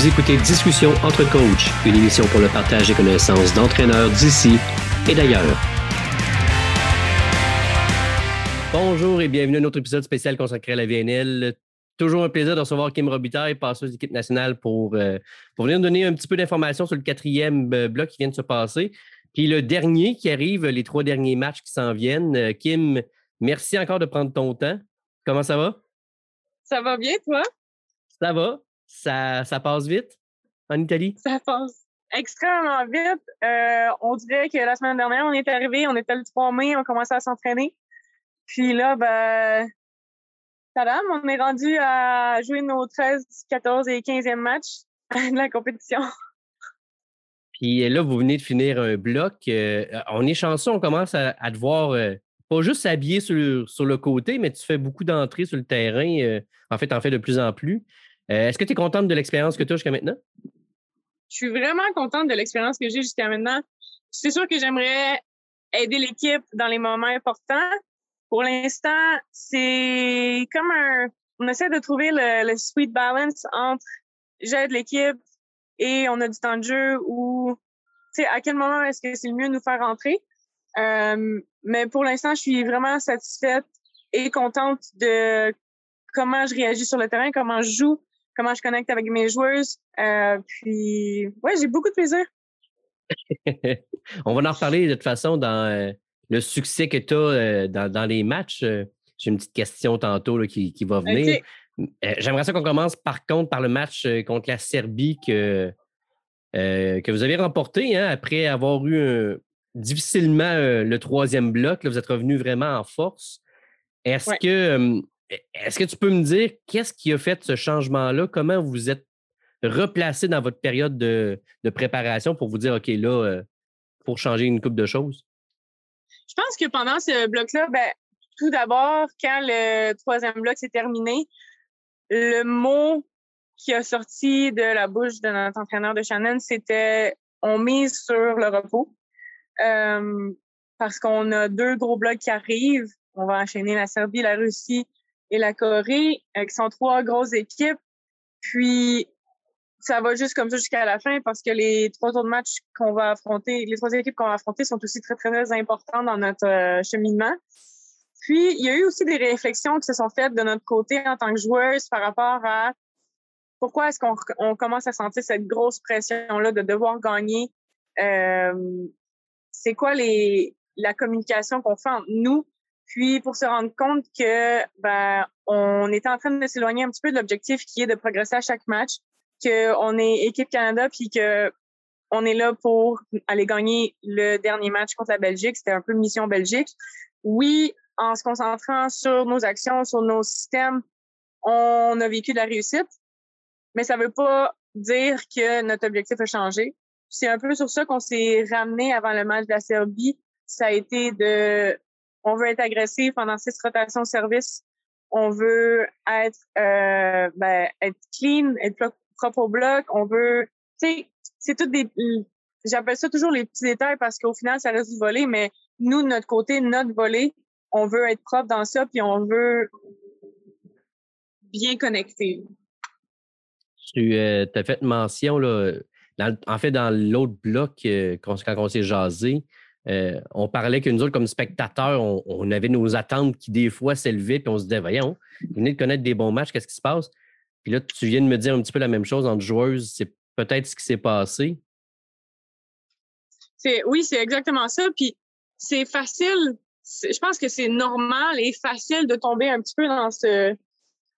Vous écoutez Discussion entre coachs, une émission pour le partage des connaissances d'entraîneurs d'ici et d'ailleurs. Bonjour et bienvenue à notre épisode spécial consacré à la VNL. Toujours un plaisir de recevoir Kim Robitaille, passeuse d'équipe nationale, pour, euh, pour venir nous donner un petit peu d'informations sur le quatrième euh, bloc qui vient de se passer. Puis le dernier qui arrive, les trois derniers matchs qui s'en viennent. Euh, Kim, merci encore de prendre ton temps. Comment ça va? Ça va bien, toi? Ça va. Ça, ça passe vite en Italie? Ça passe extrêmement vite. on dirait que la semaine dernière, on est arrivé, on était le 3 mai, on commençait à s'entraîner. Puis là, ben, tadam, on est rendu à jouer nos 13, 14 et 15e matchs de la compétition. Puis là, vous venez de finir un bloc. Euh, on est chanceux, on commence à, te voir euh, pas juste s'habiller sur, sur, le côté, mais tu fais beaucoup d'entrées sur le terrain. Euh, en fait, en fais de plus en plus. Est-ce que tu es contente de l'expérience que tu as jusqu'à maintenant? Je suis vraiment contente de l'expérience que j'ai jusqu'à maintenant. C'est sûr que j'aimerais aider l'équipe dans les moments importants, pour l'instant, c'est comme un. On essaie de trouver le, sweet balance entre j'aide l'équipe et on a du temps de jeu ou, à quel moment est-ce que c'est le mieux de nous faire rentrer. Euh, mais pour l'instant, je suis vraiment satisfaite et contente de comment je réagis sur le terrain, comment je joue, comment je connecte avec mes joueuses. Euh, puis, ouais, j'ai beaucoup de plaisir. on va en reparler de toute façon dans, euh, le succès que tu as euh, dans, les matchs. J'ai une petite question tantôt qui, va venir. J'aimerais ça qu'on commence par contre par le match contre la Serbie que, que vous avez remporté hein, après avoir eu difficilement le troisième bloc. Là, vous êtes revenu vraiment en force. Est-ce que, est que tu peux me dire qu'est-ce qui a fait ce changement-là? Comment vous êtes replacé dans votre période de, préparation pour vous dire, OK, là, pour changer une coupe de choses? Je pense que pendant ce bloc-là, ben, tout d'abord, quand le troisième bloc s'est terminé, le mot qui a sorti de la bouche de notre entraîneur de Shannon, c'était on mise sur le repos. Euh, parce qu'on a deux gros blocs qui arrivent. On va enchaîner la Serbie, la Russie et la Corée, euh, qui sont trois grosses équipes. Puis, ça va juste comme ça jusqu'à la fin parce que les trois tours de match qu'on va affronter, les trois équipes qu'on va affronter sont aussi très, très, très importantes dans notre euh, cheminement. Puis, il y a eu aussi des réflexions qui se sont faites de notre côté en tant que joueuse par rapport à pourquoi est-ce qu'on on commence à sentir cette grosse pression-là de devoir gagner. Euh, c'est quoi la communication qu'on fait entre nous? Puis, pour se rendre compte que, ben, on était en train de s'éloigner un petit peu de l'objectif qui est de progresser à chaque match qu'on est équipe Canada puis que on est là pour aller gagner le dernier match contre la Belgique. C'était un peu mission Belgique. Oui, en se concentrant sur nos actions, sur nos systèmes, on a vécu de la réussite, mais ça veut pas dire que notre objectif a changé. C'est un peu sur ça qu'on s'est ramené avant le match de la Serbie. Ça a été de, on veut être agressif pendant six rotations service. On veut être, euh, ben, clean, être propre au bloc. On veut, tu sais, c'est tout des, j'appelle ça toujours les petits détails parce qu'au final, ça reste du volet, mais nous, de notre côté, notre volet, on veut être propre dans ça, puis on veut bien connecter. Tu euh, as fait mention, là, en fait, dans l'autre bloc, euh, quand, on s'est jasé, euh, on parlait que nous autres, comme spectateurs, on, avait nos attentes qui, des fois, s'élevaient, puis on se disait, voyons, vous venez de connaître des bons matchs, qu'est-ce qui se passe? Puis là, tu viens de me dire un petit peu la même chose entre joueuses. C'est peut-être ce qui s'est passé. Oui, c'est exactement ça. Puis c'est facile. Je pense que c'est normal et facile de tomber un petit peu dans ce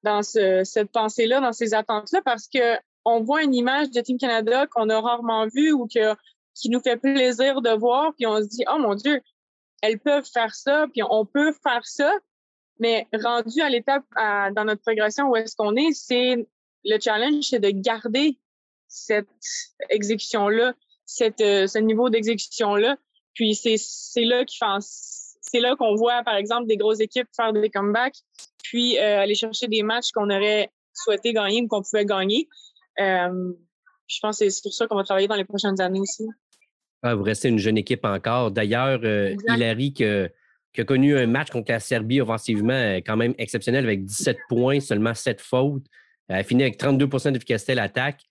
dans ce, cette pensée-là, dans ces attentes-là, parce que on voit une image de Team Canada qu'on a rarement vue ou que, qui nous fait plaisir de voir, puis on se dit, oh mon Dieu, elles peuvent faire ça, puis on peut faire ça. Mais rendu à l'étape dans notre progression où est-ce qu'on est, c'est le challenge, c'est de garder cette exécution-là, euh, ce niveau d'exécution-là. Puis c'est, là qu'il c'est là qu'on voit, par exemple, des grosses équipes faire des comebacks, puis euh, aller chercher des matchs qu'on aurait souhaité gagner ou qu'on pouvait gagner. Euh, je pense que c'est sur ça qu'on va travailler dans les prochaines années aussi. Ah, vous restez une jeune équipe encore. D'ailleurs, Hilary, que qui a connu un match contre la Serbie offensivement euh, quand même exceptionnel avec 17 points, seulement 7 fautes. Elle a fini avec 32% d'efficacité à l'attaque.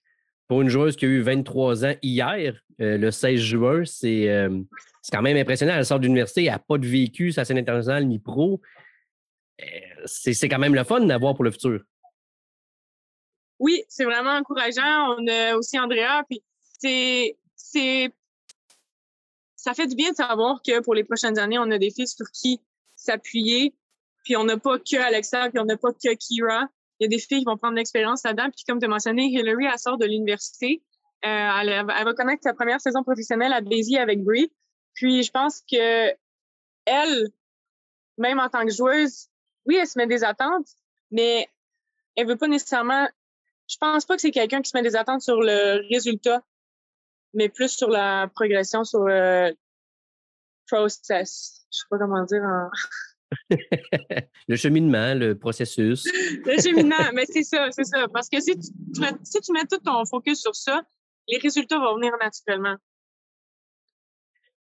pour une joueuse qui a eu 23 ans hier, le 16 juin, c'est quand même impressionnant. Elle sort d'université, elle n'a pas de vécu, sa scène internationale ni pro. C'est quand même le fun d'avoir pour le futur. Oui, c'est vraiment encourageant. On a aussi Andrea, puis c'est ça fait du bien de savoir que pour les prochaines années, on a des filles sur qui s'appuyer. Puis on n'a pas que Alexa, puis on n'a pas que Kira. Il y a des filles qui vont prendre l'expérience là-dedans. Puis comme tu as mentionné, Hillary, elle sort de l'université. Euh, elle, va connaître sa première saison professionnelle à Daisy avec Brie. Puis je pense que elle, même en tant que joueuse, oui, elle se met des attentes, mais elle veut pas nécessairement. Je pense pas que c'est quelqu'un qui se met des attentes sur le résultat mais plus sur la progression, sur le process. Je sais pas comment dire le cheminement, le processus. le cheminement, mais c'est ça, c'est ça. Parce que si tu, mets, si tu mets tout ton focus sur ça, les résultats vont venir naturellement.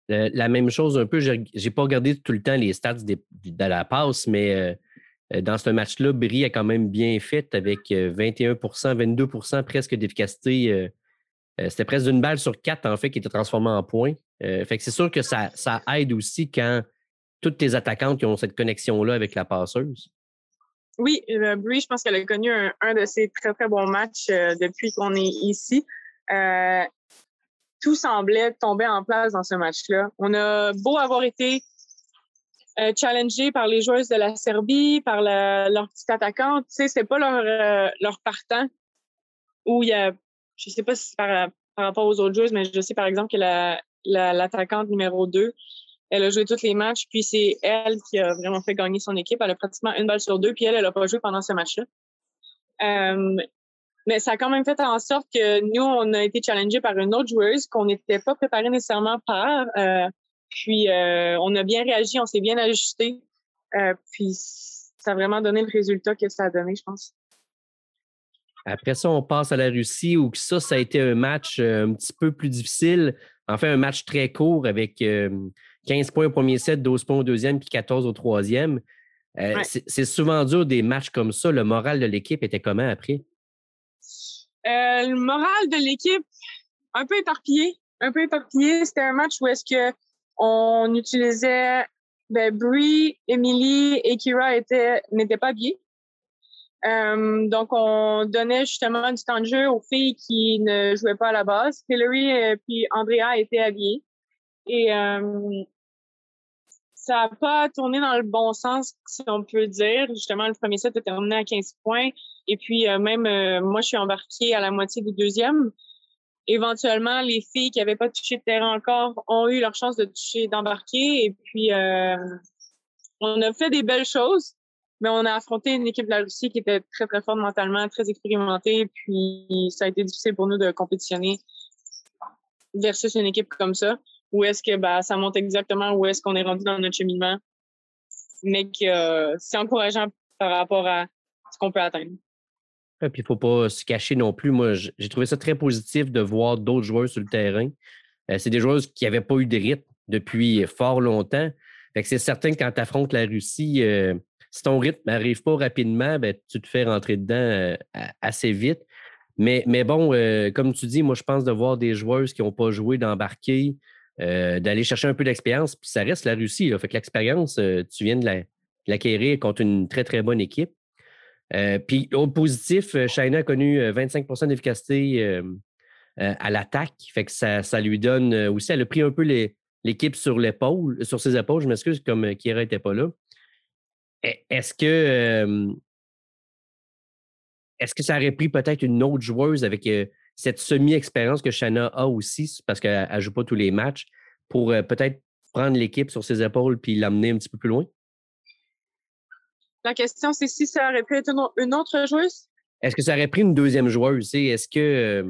la même chose un peu, j'ai pas regardé tout le temps les stats de, la passe, mais euh, dans ce match-là, Brie a quand même bien fait avec 21% euh, 22% presque d'efficacité euh, euh, c'était presque une balle sur quatre, en fait, qui était transformée en point. Euh, fait que c'est sûr que ça, ça aide aussi quand toutes tes attaquantes qui ont cette connexion-là avec la passeuse. Oui, euh, Brie, je pense qu'elle a connu un, de ses très, très bons matchs depuis qu'on est ici. tout semblait tomber en place dans ce match-là. On a beau avoir été challengé par les joueuses de la Serbie, par leur petite attaquante, tu sais, c'est pas leur, leur partant où il y a je sais pas si c'est par, rapport aux autres joueuses, mais je sais par exemple que l'attaquante la, numéro 2, elle a joué tous les matchs, puis c'est elle qui a vraiment fait gagner son équipe. Elle a pratiquement une balle sur deux, puis elle, elle n'a pas joué pendant ce match-là. Euh, mais ça a quand même fait en sorte que nous, on a été challengés par une autre joueuse qu'on n'était pas préparé nécessairement par. Euh, puis euh, on a bien réagi, on s'est bien ajusté. puis ça a vraiment donné le résultat que ça a donné, je pense. Après ça, on passe à la Russie où ça, ça a été un match euh, un petit peu plus difficile. En fait, un match très court avec 15 euh, points au premier set, 12 points au deuxième, puis 14 au troisième. Euh, c'est souvent dur des matchs comme ça. Le moral de l'équipe était comment après? le moral de l'équipe, un peu éparpillé. Un peu éparpillé. C'était un match où est-ce que on utilisait ben, Brie, Emily et Kira n'étaient pas habillés. Euh, donc, on donnait justement du temps de jeu aux filles qui ne jouaient pas à la base. Hillary et puis Andrea étaient habillées. Et euh, ça n'a pas tourné dans le bon sens, si on peut dire. Justement, le premier set a terminé à 15 points. Et puis, euh, même moi, je suis embarquée à la moitié du deuxième. Éventuellement, les filles qui n'avaient pas touché de terrain encore ont eu leur chance de toucher, d'embarquer. Et puis, on a fait des belles choses mais on a affronté une équipe de la Russie qui était très, très forte mentalement, très expérimentée. Puis ça a été difficile pour nous de compétitionner versus une équipe comme ça. Où est-ce que bah, ça montre exactement où est-ce qu'on est rendu dans notre cheminement. Mais que euh, c'est encourageant par rapport à ce qu'on peut atteindre. Puis, il ne faut pas se cacher non plus. Moi, j'ai trouvé ça très positif de voir d'autres joueurs sur le terrain. Euh, c'est des joueurs qui n'avaient pas eu de rythme depuis fort longtemps. Fait que c'est certain que quand tu affrontes la Russie, euh, si ton rythme n'arrive pas rapidement, ben, tu te fais rentrer dedans euh, assez vite. Mais, mais bon, euh, comme tu dis, moi, je pense de voir des joueuses qui n'ont pas joué d'embarquer, euh, d'aller chercher un peu d'expérience, puis ça reste la Russie. Là. Fait que l'expérience, tu viens de l'acquérir contre une très, très bonne équipe. puis au positif, China a connu 25% d'efficacité à l'attaque. Fait que ça, ça, lui donne aussi, elle a pris un peu l'équipe sur l'épaule, sur ses épaules, je m'excuse, comme Kira n'était pas là. E, est-ce que est-ce que ça aurait pris peut-être une autre joueuse avec cette semi-expérience que Shanna a aussi, parce qu'elle ne joue pas tous les matchs, pour peut-être prendre l'équipe sur ses épaules puis l'amener un petit peu plus loin? La question, c'est si ça aurait pu être une autre joueuse? Est-ce que ça aurait pris une deuxième joueuse? Est-ce que.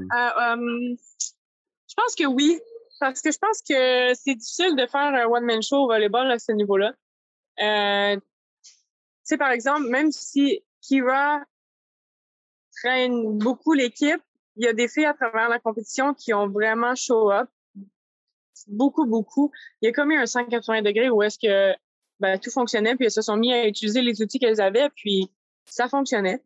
je pense que oui. Parce que je pense que c'est difficile de faire un one-man show au volleyball à ce niveau-là. Euh, par exemple, même si Kira traîne beaucoup l'équipe, il y a des filles à travers la compétition qui ont vraiment show up. Beaucoup, beaucoup. Il y a comme eu un 180 degrés où est-ce que ben, tout fonctionnait, puis elles se sont mis à utiliser les outils qu'elles avaient, puis ça fonctionnait.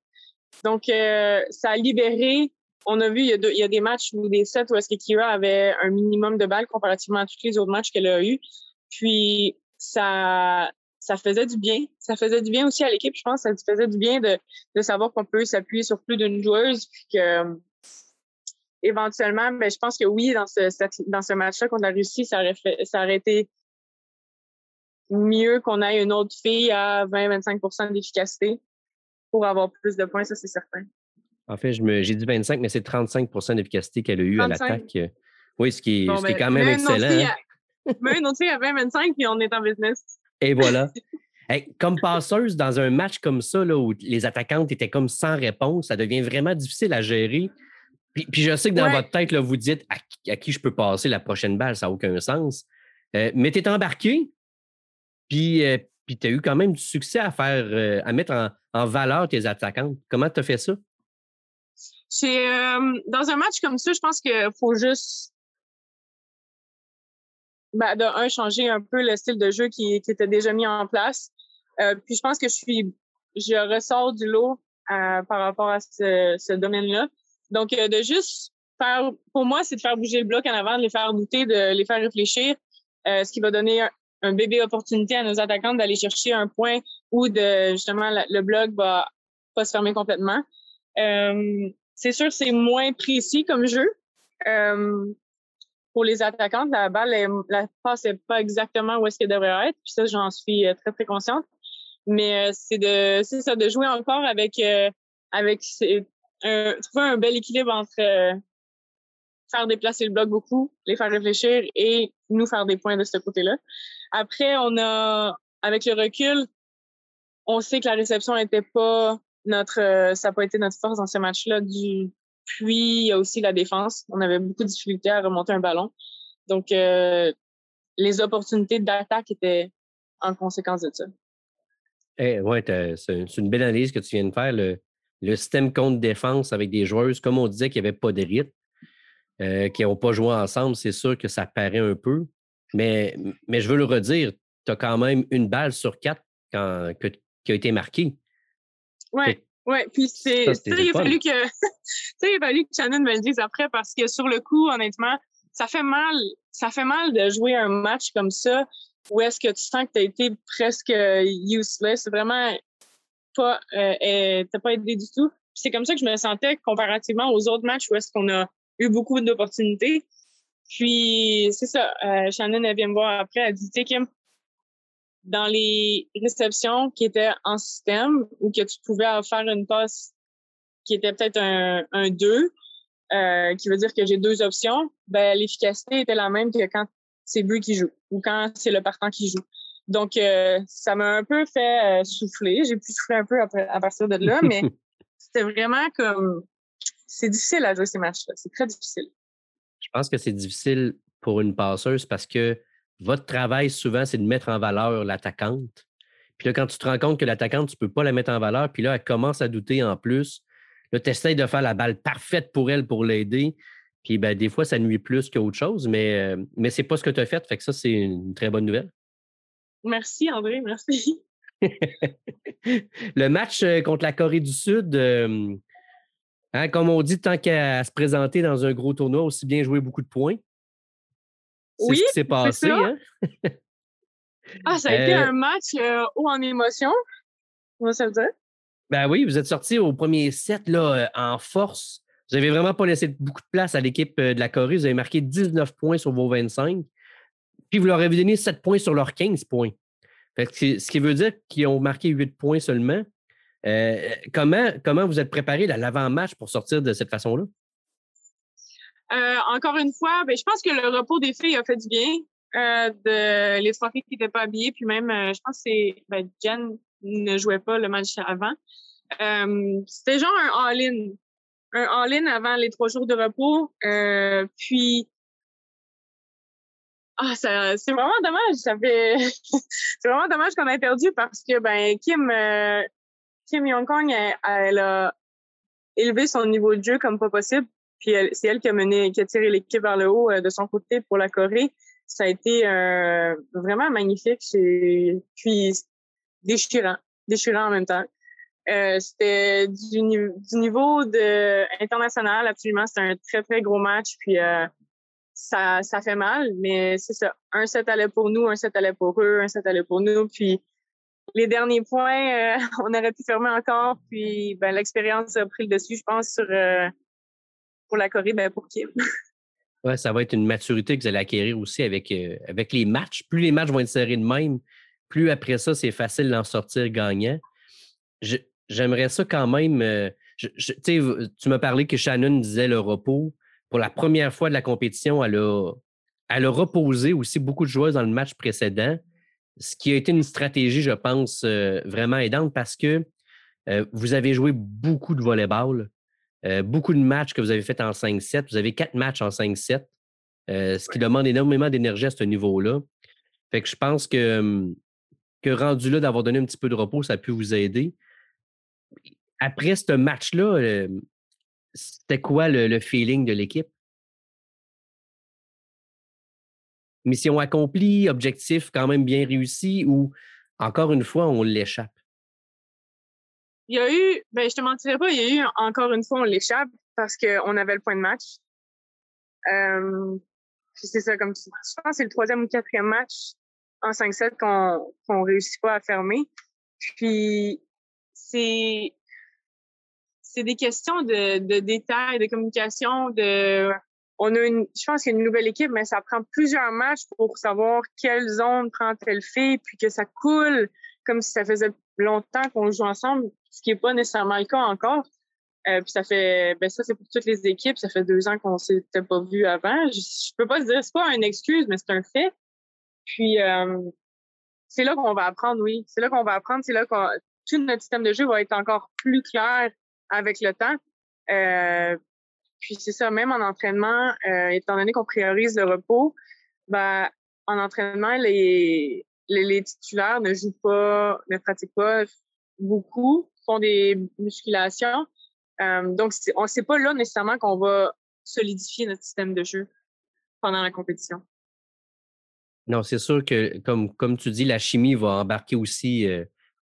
Donc, euh, ça a libéré on a vu, il y a, des matchs ou des sets où est-ce que Kira avait un minimum de balles comparativement à tous les autres matchs qu'elle a eu. Puis, ça, ça faisait du bien. Ça faisait du bien aussi à l'équipe, je pense. Ça faisait du bien de, de savoir qu'on peut s'appuyer sur plus d'une joueuse. Puis que, éventuellement, ben, je pense que oui, dans ce, dans ce match-là contre la Russie, ça aurait, fait, ça aurait été mieux qu'on ait une autre fille à 20-25% d'efficacité pour avoir plus de points, ça c'est certain. En fait, j'ai dit 25, mais c'est 35% d'efficacité qu'elle a eu à l'attaque. Oui, ce qui est, ben, quand même excellent. Mais une autre fille à 20-25, puis on est en business. Et voilà. comme passeuse, dans un match comme ça, là, où les attaquantes étaient comme sans réponse, ça devient vraiment difficile à gérer. Puis, je sais que dans votre tête, là, vous dites à, qui je peux passer la prochaine balle, ça n'a aucun sens. Euh, mais tu es embarqué, puis, euh, puis tu as eu quand même du succès à faire, euh, à mettre en, valeur tes attaquantes. Comment tu as fait ça? Dans un match comme ça, je pense qu'il faut juste, ben, de un, changer un peu le style de jeu qui, était déjà mis en place. puis je pense que je suis, je ressors du lot par rapport à ce, ce domaine-là. Donc, euh, de juste faire, pour moi, c'est de faire bouger le bloc en avant, de les faire douter, de les faire réfléchir, euh, ce qui va donner un, bébé opportunité à nos attaquantes d'aller chercher un point où de, justement le bloc va pas se fermer complètement. Euh, c'est sûr, c'est moins précis comme jeu. Pour les attaquantes, la balle, la passe n'est pas exactement où est-ce qu'elle devrait être. Puis ça, j'en suis très, très consciente. Mais c'est de, c'est ça, de jouer encore avec, avec trouver un bel équilibre entre euh, faire déplacer le bloc beaucoup, les faire réfléchir et nous faire des points de ce côté-là. Après, on a, avec le recul, on sait que la réception n'était pas notre, euh, ça n'a pas été notre force dans ce match-là. Du, puis, il y a aussi la défense. On avait beaucoup de difficultés à remonter un ballon. Donc, euh, les opportunités d'attaque étaient en conséquence de ça. Eh, oui, c'est une belle analyse que tu viens de faire. Le, le système contre-défense avec des joueuses, comme on disait, qu'il n'y avait pas de rythme, euh, qui n'ont pas joué ensemble, c'est sûr que ça paraît un peu. Mais, mais je veux le redire, tu as quand même une balle sur quatre quand, qui a été marquée. Oui, oui. Puis c'est. il, a fallu que, il a fallu que Shannon me le dise après parce que sur le coup, honnêtement, ça fait mal. Ça fait mal de jouer un match comme ça où est-ce que tu sens que tu as été presque useless. Vraiment, pas, euh, pas aidé du tout. C'est comme ça que je me sentais comparativement aux autres matchs où est-ce qu'on a eu beaucoup d'opportunités. Puis, c'est ça, euh, Shannon, elle vient me voir après, elle dit, tu Kim, dans les réceptions qui étaient en système ou que tu pouvais faire une passe qui était peut-être un, un 2, euh, qui veut dire que j'ai deux options, ben, l'efficacité était la même que quand c'est Bru qui joue ou quand c'est le partant qui joue. Donc, euh, ça m'a un peu fait euh, souffler. J'ai pu souffler un peu à partir de là, mais c'était vraiment comme. C'est difficile à jouer ces matchs-là. C'est très difficile. Je pense que c'est difficile pour une passeuse parce que votre travail, souvent, c'est de mettre en valeur l'attaquante. Puis là, quand tu te rends compte que l'attaquante, tu ne peux pas la mettre en valeur, puis là, elle commence à douter en plus. Là, tu essaies de faire la balle parfaite pour elle pour l'aider. Puis ben, des fois, ça nuit plus qu'autre chose, mais, euh, mais ce n'est pas ce que tu as fait. Fait que ça, c'est une très bonne nouvelle. Merci, André, merci. le match euh, contre la Corée du Sud, euh, hein, comme on dit, tant qu'à se présenter dans un gros tournoi, aussi bien jouer beaucoup de points. C'est oui, ce qui s'est passé. Hein? ah, ça a été euh un match haut en émotion, on va se le dire. Ben oui, vous êtes sorti au premier set là, en force. Vous n'avez vraiment pas laissé beaucoup de place à l'équipe de la Corée. Vous avez marqué 19 points sur vos 25. Puis vous leur avez donné 7 points sur leurs 15 points. ce qui veut dire qu'ils ont marqué 8 points seulement. Euh, comment, comment vous êtes préparé à l'avant-match pour sortir de cette façon-là? Euh, encore une fois, ben, je pense que le repos des filles a fait du bien. Euh, de les trois filles qui n'étaient pas habillées, puis même, je pense que c'est ben, Jen ne jouait pas le match avant. C'était genre un all-in. Un all-in avant les trois jours de repos. puis ah, c'est vraiment dommage. Fait, c'est vraiment dommage qu'on ait perdu parce que ben Kim, euh, Kim Yong Kong, elle, a élevé son niveau de jeu comme pas possible. Puis c'est elle qui a mené, qui a tiré l'équipe vers le haut euh, de son côté pour la Corée. Ça a été euh, vraiment magnifique. Puis déchirant, déchirant en même temps. Euh, c'était du, niveau de, international, absolument. C'était un très, très gros match. Puis ça, fait mal, mais c'est ça. Un set allait pour nous, un set allait pour eux, un set allait pour nous. Puis les derniers points, on aurait pu fermer encore. Puis ben, l'expérience a pris le dessus, je pense, sur pour la Corée, ben, pour Kim. Ouais, ça va être une maturité que vous allez acquérir aussi avec, avec les matchs. Plus les matchs vont être serrés de même, plus après ça, c'est facile d'en sortir gagnant. J'aimerais ça quand même. Euh, tu m'as parlé que Shannon disait le repos. Pour la première fois de la compétition, elle a, elle a reposé aussi beaucoup de joueuses dans le match précédent, ce qui a été une stratégie, je pense, euh, vraiment aidante parce que euh, vous avez joué beaucoup de volleyball, beaucoup de matchs que vous avez fait en 5-7. Vous avez quatre matchs en 5-7, ce qui demande énormément d'énergie à ce niveau-là. Fait que je pense que, que rendu là d'avoir donné un petit peu de repos, ça a pu vous aider après ce match-là, euh, c'était quoi le, feeling de l'équipe? Mission accomplie, objectif quand même bien réussi ou encore une fois, on l'échappe? Il y a eu, ben, je te mentirais pas, il y a eu encore une fois, on l'échappe parce qu'on avait le point de match. c'est ça, comme je pense que c'est le troisième ou quatrième match en 5-7 qu'on ne réussit pas à fermer. Puis c'est c'est des questions de, de détails, de communication, de on a une, je pense qu'il y a une nouvelle équipe, mais ça prend plusieurs matchs pour savoir quelle zone prend telle fille, puis que ça coule comme si ça faisait longtemps qu'on joue ensemble, ce qui n'est pas nécessairement le cas encore. Euh, puis ça fait, ben ça c'est pour toutes les équipes, ça fait deux ans qu'on s'était pas vu avant. Je, je, peux pas dire, c'est pas une excuse, mais c'est un fait. Puis euh, c'est là qu'on va apprendre, oui. C'est là qu'on va apprendre, c'est là qu'on tout notre système de jeu va être encore plus clair avec le temps. Euh, puis c'est ça, même en entraînement, euh, étant donné qu'on priorise le repos, ben, en entraînement, les, les, titulaires ne jouent pas, ne pratiquent pas beaucoup, font des musculations. Euh, donc, on ne sait pas là nécessairement qu'on va solidifier notre système de jeu pendant la compétition. Non, c'est sûr que, comme, comme tu dis, la chimie va embarquer aussi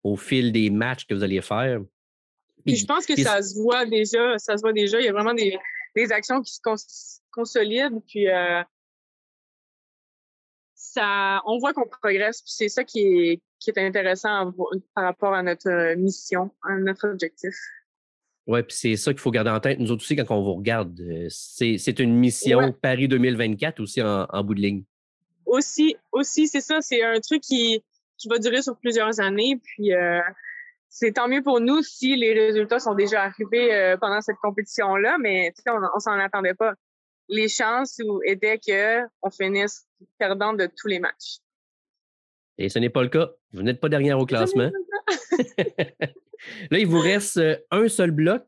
au fil des matchs que vous allez faire. Puis je pense que ça se voit déjà, ça se voit déjà. Il y a vraiment des, des actions qui se consolident, puis euh, ça, on voit qu'on progresse. C'est ça qui est, qui est intéressant par rapport à notre mission, à notre objectif. Oui, puis c'est ça qu'il faut garder en tête. Nous autres aussi, quand on vous regarde, euh, c'est une mission Paris 2024 aussi en, en, bout de ligne. Aussi, aussi c'est ça. C'est un truc qui, qui va durer sur plusieurs années. Puis euh, c'est tant mieux pour nous si les résultats sont déjà arrivés euh, pendant cette compétition-là, mais on, on s'en attendait pas. Les chances étaient qu'on finisse perdant de tous les matchs. Et ce n'est pas le cas. Vous n'êtes pas derrière au classement. Là, il vous reste euh, un seul bloc.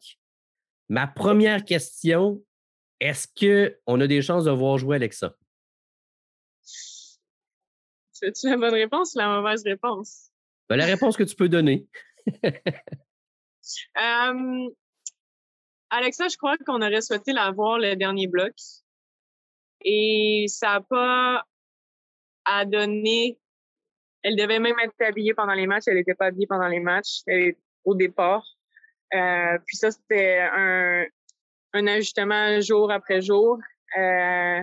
Ma première question, est-ce qu'on a des chances de voir jouer Alexa? C'est la bonne réponse ou la mauvaise réponse? Ben, la réponse que tu peux donner. Alexa, je crois qu'on aurait souhaité la voir le dernier bloc. Et ça n'a pas à donner. Elle devait même être habillée pendant les matchs. Elle n'était pas habillée pendant les matchs au départ. Euh, puis ça, c'était un, un ajustement jour après jour. Euh,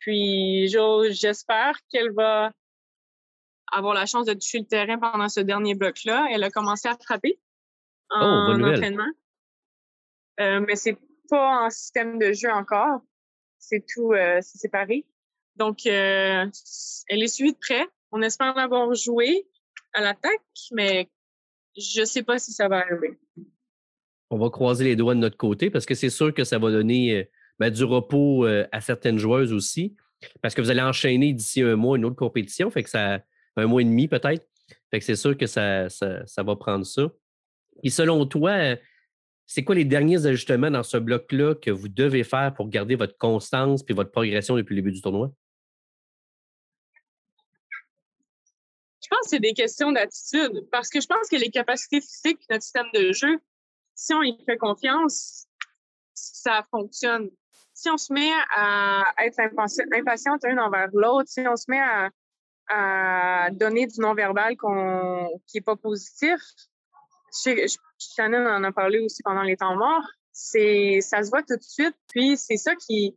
puis j'espère qu'elle va avoir la chance de toucher le terrain pendant ce dernier bloc-là. Elle a commencé à frapper oh, en entraînement. Euh, mais c'est pas en système de jeu encore. C'est tout euh, séparé. Donc, euh, elle est suivie de près. On espère l'avoir joué à l'attaque, mais je sais pas si ça va arriver. On va croiser les doigts de notre côté parce que c'est sûr que ça va donner euh, ben, du repos à certaines joueuses aussi. Parce que vous allez enchaîner d'ici un mois une autre compétition. Un mois et demi peut-être. Fait que c'est sûr que ça, ça, va prendre ça. Et selon toi, c'est quoi les derniers ajustements dans ce bloc-là que vous devez faire pour garder votre constance et votre progression depuis le début du tournoi? Je pense que c'est des questions d'attitude parce que je pense que les capacités physiques notre système de jeu, si on y fait confiance, ça fonctionne. Si on se met à être impatiente l'un envers l'autre, si on se met à, donner du non-verbal qui n'est pas positif, Shannon en a parlé aussi pendant les temps morts. C'est, ça se voit tout de suite. Puis c'est ça qui,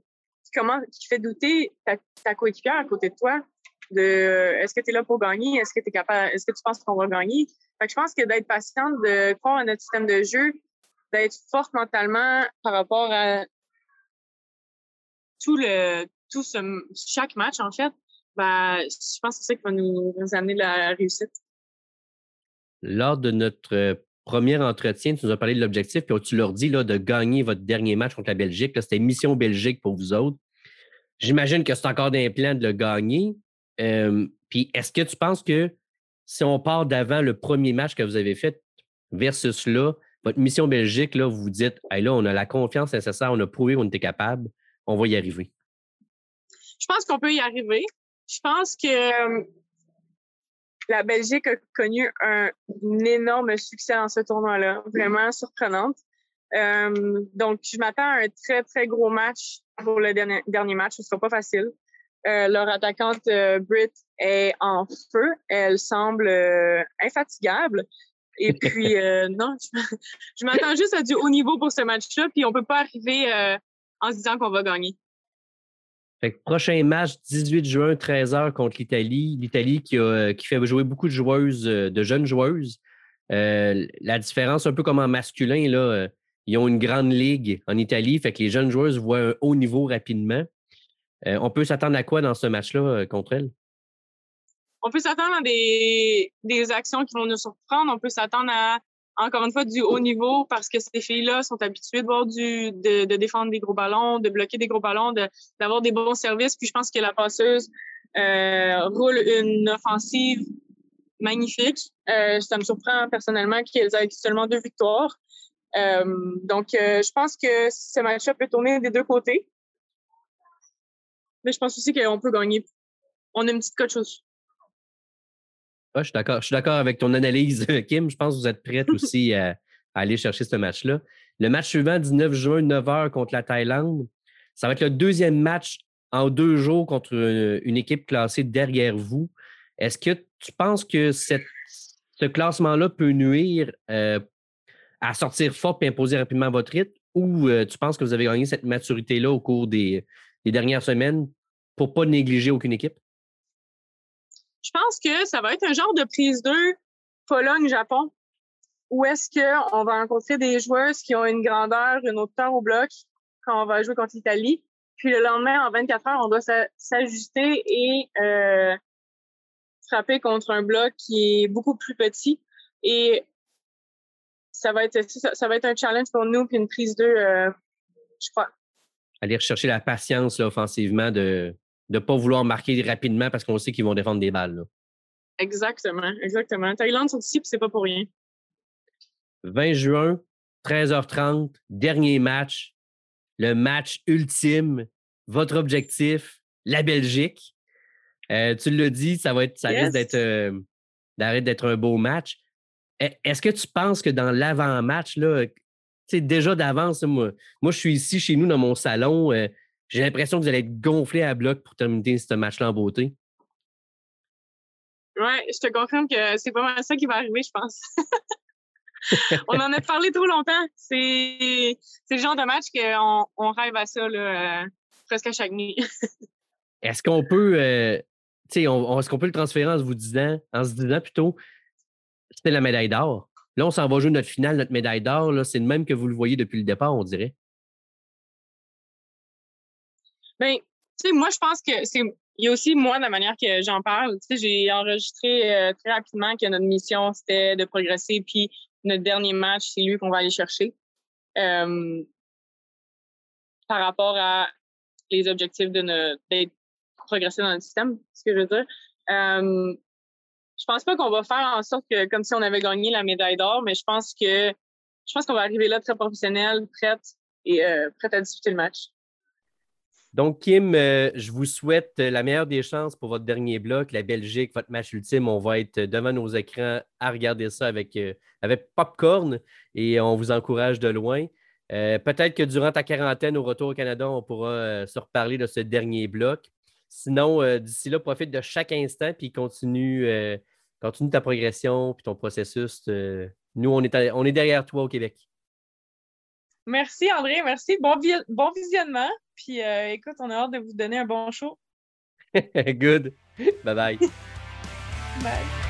qui fait douter ta, ta coéquipière à côté de toi. De, est-ce que tu es là pour gagner? Est-ce que tu es capable? Est-ce que tu penses qu'on va gagner? Fait je pense que d'être patiente, de croire à notre système de jeu, d'être forte mentalement par rapport à tout le, tout ce, chaque match, en fait, ben, je pense que c'est ça qui va nous, amener la réussite. Lors de notre euh, premier entretien, tu nous as parlé de l'objectif, puis tu leur dis là, de gagner votre dernier match contre la Belgique. C'était mission Belgique pour vous autres. J'imagine que c'est encore d'un plan de le gagner. Puis est-ce que tu penses que si on part d'avant le premier match que vous avez fait versus là, votre mission Belgique, là, vous vous dites, hey, là, on a la confiance nécessaire, on a prouvé qu'on était capable, on va y arriver? Je pense qu'on peut y arriver. Je pense que la Belgique a connu un, énorme succès dans ce tournoi-là, vraiment surprenante. Donc, je m'attends à un très, très gros match pour le dernier, dernier match. Ce ne sera pas facile. Euh, leur attaquante euh, Britt est en feu. Elle semble infatigable. Et puis, non, je, m'attends juste à du haut niveau pour ce match-là. Puis, on ne peut pas arriver en se disant qu'on va gagner. prochain match, 18 juin, 13h contre l'Italie. L'Italie qui, qui fait jouer beaucoup de joueuses, de jeunes joueuses. la différence, un peu comme en masculin, là, ils ont une grande ligue en Italie, fait que les jeunes joueuses voient un haut niveau rapidement. Euh, on peut s'attendre à quoi dans ce match-là euh, contre elles? On peut s'attendre à des, actions qui vont nous surprendre. On peut s'attendre à, encore une fois, du haut niveau parce que ces filles-là sont habituées de, de, défendre des gros ballons, de bloquer des gros ballons, d'avoir des bons services. Puis je pense que la passeuse euh, roule une offensive magnifique. ça me surprend personnellement qu'elles aient seulement deux victoires. Donc, je pense que ce match-up peut tourner des deux côtés. Mais je pense aussi qu'on peut gagner. On a une petite coche aussi. je suis d'accord. Je suis d'accord avec ton analyse, Kim. Je pense que vous êtes prête aussi à, aller chercher ce match-là. Le match suivant, 19 juin, 9h contre la Thaïlande. Ça va être le deuxième match en deux jours contre une, équipe classée derrière vous. Est-ce que tu penses que ce classement-là peut nuire euh, à sortir fort et imposer rapidement votre rythme? Ou euh, tu penses que vous avez gagné cette maturité-là au cours des, dernières semaines? Pour ne pas négliger aucune équipe? Je pense que ça va être un genre de prise 2 Pologne-Japon où est-ce qu'on va rencontrer des joueuses qui ont une grandeur, une hauteur au bloc quand on va jouer contre l'Italie. Puis le lendemain, en 24 heures, on doit s'ajuster et euh, frapper contre un bloc qui est beaucoup plus petit. Et ça va être ça, va être un challenge pour nous puis une prise 2, euh, je crois. Aller rechercher la patience offensivement de ne pas vouloir marquer rapidement parce qu'on sait qu'ils vont défendre des balles. Exactement, exactement. Thaïlande sont ici, puis c'est pas pour rien. 20 juin, 13h30, dernier match, le match ultime, votre objectif, la Belgique. Euh, tu l'as dit, ça va être, ça risque d'être, euh, d'être un beau match. E, est-ce que tu penses que dans l'avant-match, là, déjà d'avance, moi, moi, je suis ici chez nous dans mon salon. Euh, j'ai l'impression que vous allez être gonflé à bloc pour terminer ce match-là en beauté. Oui, je te confirme que c'est pas mal ça qui va arriver, je pense. on en a parlé trop longtemps. C'est le genre de match qu'on on rêve à ça là, euh, presque à chaque nuit. est-ce qu'on peut, euh, on, est-ce qu'on peut le transférer en se vous disant, en se disant plutôt, c'était la médaille d'or. Là, on s'en va jouer notre finale, notre médaille d'or. C'est le même que vous le voyez depuis le départ, on dirait. Bien, tu sais, moi, je pense que c'est. Il y a aussi, moi, la manière que j'en parle. Tu sais, j'ai enregistré euh, très rapidement que notre mission, c'était de progresser. Puis notre dernier match, c'est lui qu'on va aller chercher. Euh, par rapport à les objectifs de d'être progresser dans le système, ce que je veux dire. Euh, je pense pas qu'on va faire en sorte que comme si on avait gagné la médaille d'or, mais je pense que je pense qu'on va arriver là très professionnel, prête et euh, prête à disputer le match. Donc, Kim, euh, je vous souhaite la meilleure des chances pour votre dernier bloc, la Belgique, votre match ultime. On va être devant nos écrans à regarder ça avec, euh, popcorn et on vous encourage de loin. Peut-être que durant ta quarantaine au retour au Canada, on pourra se reparler de ce dernier bloc. Sinon, euh, d'ici là, profite de chaque instant puis continue, euh, continue ta progression puis ton processus nous, on est, on est derrière toi au Québec. Merci, André. Merci. Bon, bon visionnement. Puis euh, écoute, on a hâte de vous donner un bon show. Good. Bye bye. bye.